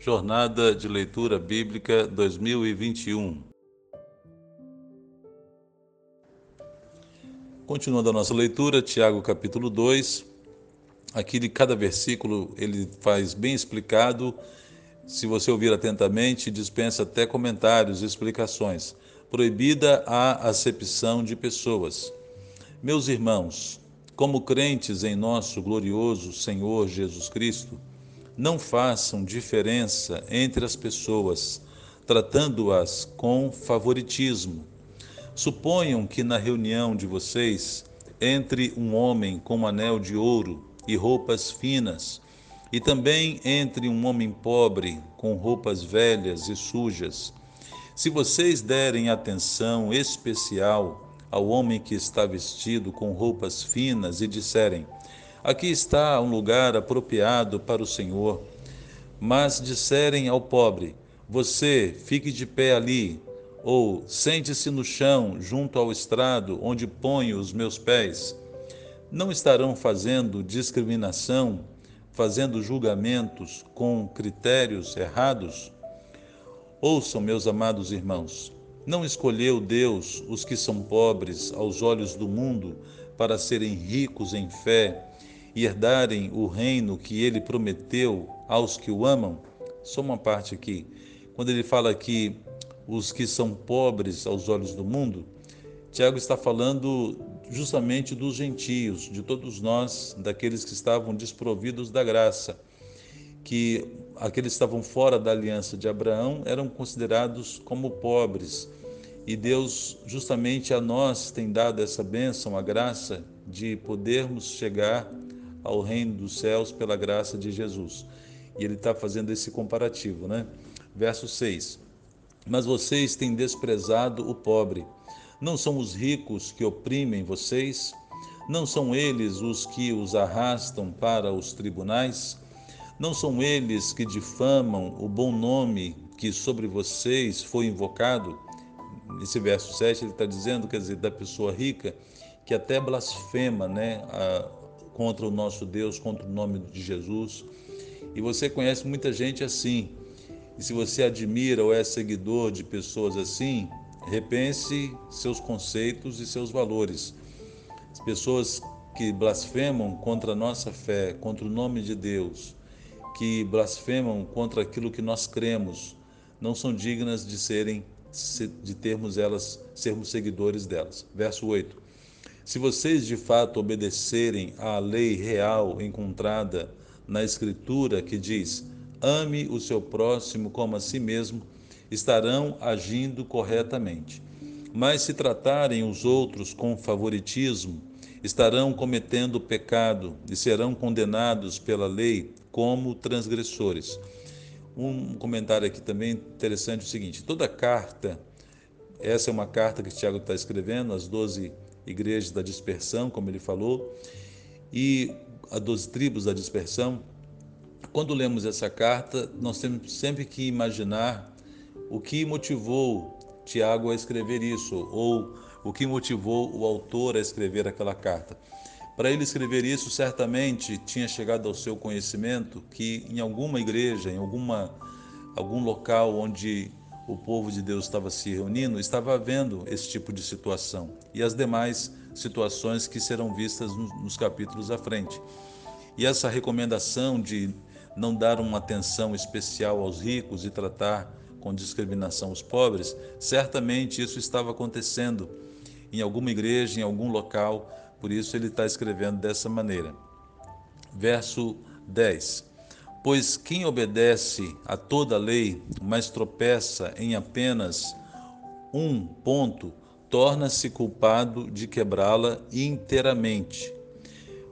Jornada de Leitura Bíblica 2021. Continuando a nossa leitura, Tiago capítulo 2. Aqui de cada versículo ele faz bem explicado. Se você ouvir atentamente, dispensa até comentários e explicações. Proibida a acepção de pessoas. Meus irmãos, como crentes em nosso glorioso Senhor Jesus Cristo, não façam diferença entre as pessoas, tratando-as com favoritismo. Suponham que na reunião de vocês entre um homem com um anel de ouro e roupas finas, e também entre um homem pobre com roupas velhas e sujas. Se vocês derem atenção especial ao homem que está vestido com roupas finas e disserem: Aqui está um lugar apropriado para o Senhor. Mas disserem ao pobre: Você fique de pé ali, ou sente-se no chão, junto ao estrado, onde ponho os meus pés. Não estarão fazendo discriminação, fazendo julgamentos com critérios errados? Ouçam, meus amados irmãos, não escolheu Deus os que são pobres aos olhos do mundo para serem ricos em fé e herdarem o reino que ele prometeu aos que o amam? Só uma parte aqui. Quando ele fala que os que são pobres aos olhos do mundo, Tiago está falando justamente dos gentios, de todos nós, daqueles que estavam desprovidos da graça, que aqueles que estavam fora da aliança de Abraão eram considerados como pobres. E Deus, justamente a nós, tem dado essa bênção, a graça de podermos chegar ao reino dos céus pela graça de Jesus. E ele está fazendo esse comparativo, né? Verso 6. Mas vocês têm desprezado o pobre. Não são os ricos que oprimem vocês? Não são eles os que os arrastam para os tribunais? Não são eles que difamam o bom nome que sobre vocês foi invocado? Nesse verso 7 ele está dizendo, quer dizer, da pessoa rica, que até blasfema né, a, contra o nosso Deus, contra o nome de Jesus. E você conhece muita gente assim. E se você admira ou é seguidor de pessoas assim, repense seus conceitos e seus valores. As pessoas que blasfemam contra a nossa fé, contra o nome de Deus, que blasfemam contra aquilo que nós cremos, não são dignas de serem de termos elas sermos seguidores delas. Verso 8. Se vocês de fato obedecerem à lei real encontrada na Escritura, que diz: ame o seu próximo como a si mesmo, estarão agindo corretamente. Mas se tratarem os outros com favoritismo, estarão cometendo pecado e serão condenados pela lei como transgressores. Um comentário aqui também interessante é o seguinte: toda carta, essa é uma carta que Tiago está escrevendo, as doze igrejas da dispersão, como ele falou, e a dos tribos da dispersão. Quando lemos essa carta, nós temos sempre que imaginar o que motivou Tiago a escrever isso, ou o que motivou o autor a escrever aquela carta. Para ele escrever isso, certamente tinha chegado ao seu conhecimento que em alguma igreja, em alguma, algum local onde o povo de Deus estava se reunindo, estava havendo esse tipo de situação e as demais situações que serão vistas nos capítulos à frente. E essa recomendação de não dar uma atenção especial aos ricos e tratar com discriminação os pobres, certamente isso estava acontecendo em alguma igreja, em algum local, por isso ele está escrevendo dessa maneira. Verso 10. Pois quem obedece a toda a lei, mas tropeça em apenas um ponto, torna-se culpado de quebrá-la inteiramente.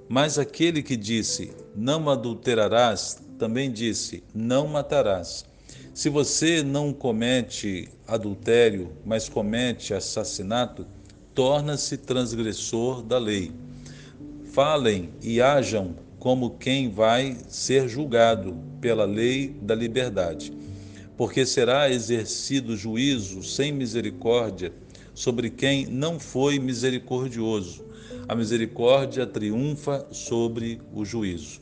Mas aquele que disse: Não adulterarás, também disse: Não matarás. Se você não comete adultério, mas comete assassinato, torna-se transgressor da lei. Falem e hajam como quem vai ser julgado pela lei da liberdade, porque será exercido juízo sem misericórdia sobre quem não foi misericordioso. A misericórdia triunfa sobre o juízo.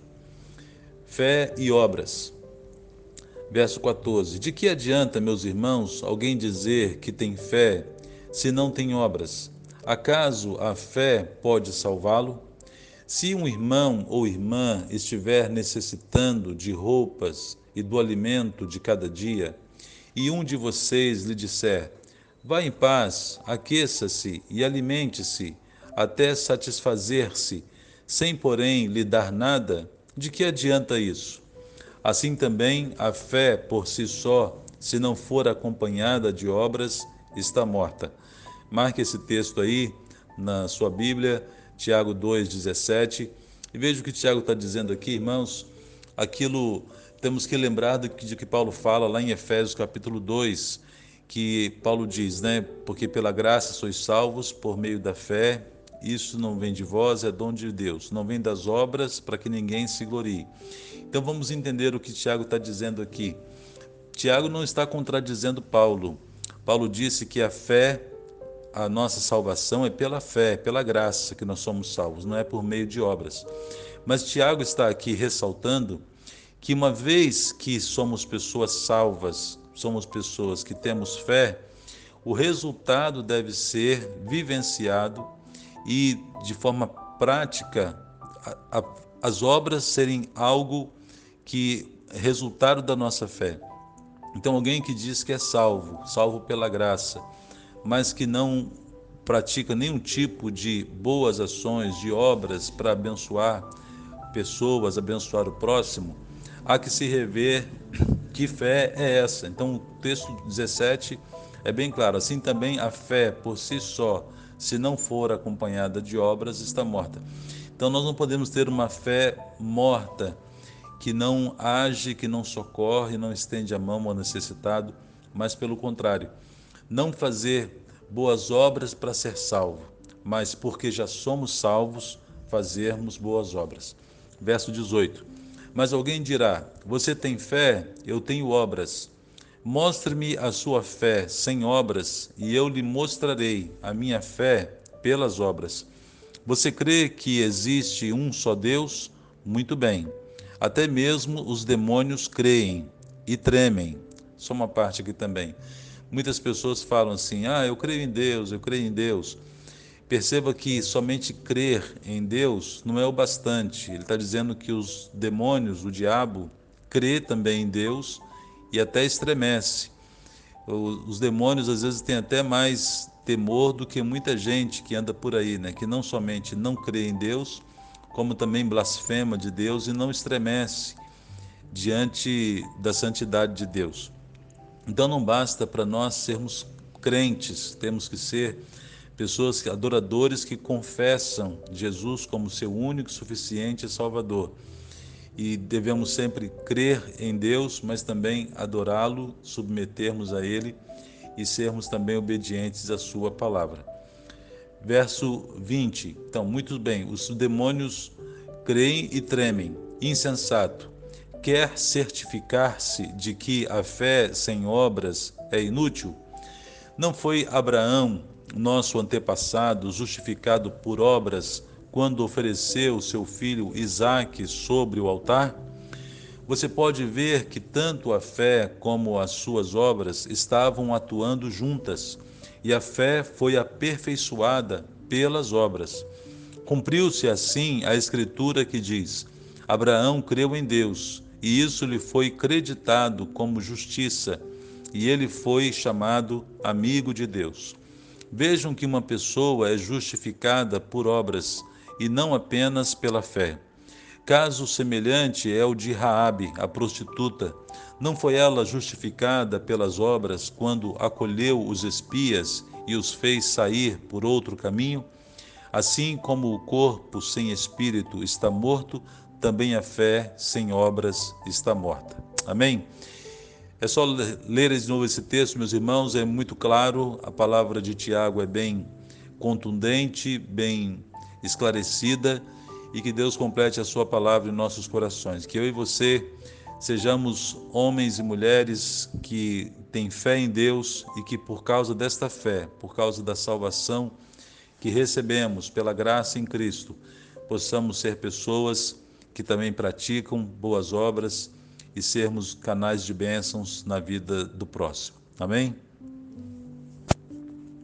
Fé e obras. Verso 14: De que adianta, meus irmãos, alguém dizer que tem fé se não tem obras? Acaso a fé pode salvá-lo? Se um irmão ou irmã estiver necessitando de roupas e do alimento de cada dia, e um de vocês lhe disser: Vá em paz, aqueça-se e alimente-se, até satisfazer-se, sem, porém, lhe dar nada, de que adianta isso? Assim também a fé por si só, se não for acompanhada de obras, está morta. Marque esse texto aí na sua Bíblia, Tiago 2,17. E veja o que Tiago está dizendo aqui, irmãos. Aquilo temos que lembrar de que, que Paulo fala lá em Efésios capítulo 2, que Paulo diz, né? Porque pela graça sois salvos por meio da fé. Isso não vem de vós, é dom de Deus. Não vem das obras para que ninguém se glorie. Então vamos entender o que Tiago está dizendo aqui. Tiago não está contradizendo Paulo. Paulo disse que a fé a nossa salvação é pela fé, pela graça que nós somos salvos, não é por meio de obras. Mas Tiago está aqui ressaltando que uma vez que somos pessoas salvas, somos pessoas que temos fé, o resultado deve ser vivenciado e de forma prática a, a, as obras serem algo que resultado da nossa fé. Então alguém que diz que é salvo, salvo pela graça, mas que não pratica nenhum tipo de boas ações, de obras para abençoar pessoas, abençoar o próximo, há que se rever que fé é essa. Então, o texto 17 é bem claro. Assim também a fé por si só, se não for acompanhada de obras, está morta. Então, nós não podemos ter uma fé morta, que não age, que não socorre, não estende a mão ao necessitado, mas pelo contrário não fazer boas obras para ser salvo, mas porque já somos salvos, fazermos boas obras. Verso 18. Mas alguém dirá: Você tem fé, eu tenho obras. Mostre-me a sua fé sem obras, e eu lhe mostrarei a minha fé pelas obras. Você crê que existe um só Deus? Muito bem. Até mesmo os demônios creem e tremem. Só uma parte aqui também. Muitas pessoas falam assim: ah, eu creio em Deus, eu creio em Deus. Perceba que somente crer em Deus não é o bastante. Ele está dizendo que os demônios, o diabo, crê também em Deus e até estremece. Os demônios às vezes têm até mais temor do que muita gente que anda por aí, né? que não somente não crê em Deus, como também blasfema de Deus e não estremece diante da santidade de Deus. Então não basta para nós sermos crentes, temos que ser pessoas adoradores que confessam Jesus como seu único, suficiente Salvador. E devemos sempre crer em Deus, mas também adorá-lo, submetermos a Ele e sermos também obedientes à Sua palavra. Verso 20. Então, muito bem, os demônios creem e tremem. Insensato quer certificar-se de que a fé sem obras é inútil? Não foi Abraão, nosso antepassado, justificado por obras quando ofereceu seu filho Isaque sobre o altar? Você pode ver que tanto a fé como as suas obras estavam atuando juntas, e a fé foi aperfeiçoada pelas obras. Cumpriu-se assim a escritura que diz: Abraão creu em Deus e isso lhe foi creditado como justiça, e ele foi chamado amigo de Deus. Vejam que uma pessoa é justificada por obras e não apenas pela fé. Caso semelhante é o de Raabe, a prostituta. Não foi ela justificada pelas obras quando acolheu os espias e os fez sair por outro caminho? Assim como o corpo sem espírito está morto, também a fé sem obras está morta. Amém? É só ler de novo esse texto, meus irmãos, é muito claro, a palavra de Tiago é bem contundente, bem esclarecida e que Deus complete a sua palavra em nossos corações. Que eu e você sejamos homens e mulheres que têm fé em Deus e que por causa desta fé, por causa da salvação que recebemos pela graça em Cristo, possamos ser pessoas que também praticam boas obras e sermos canais de bênçãos na vida do próximo. Amém?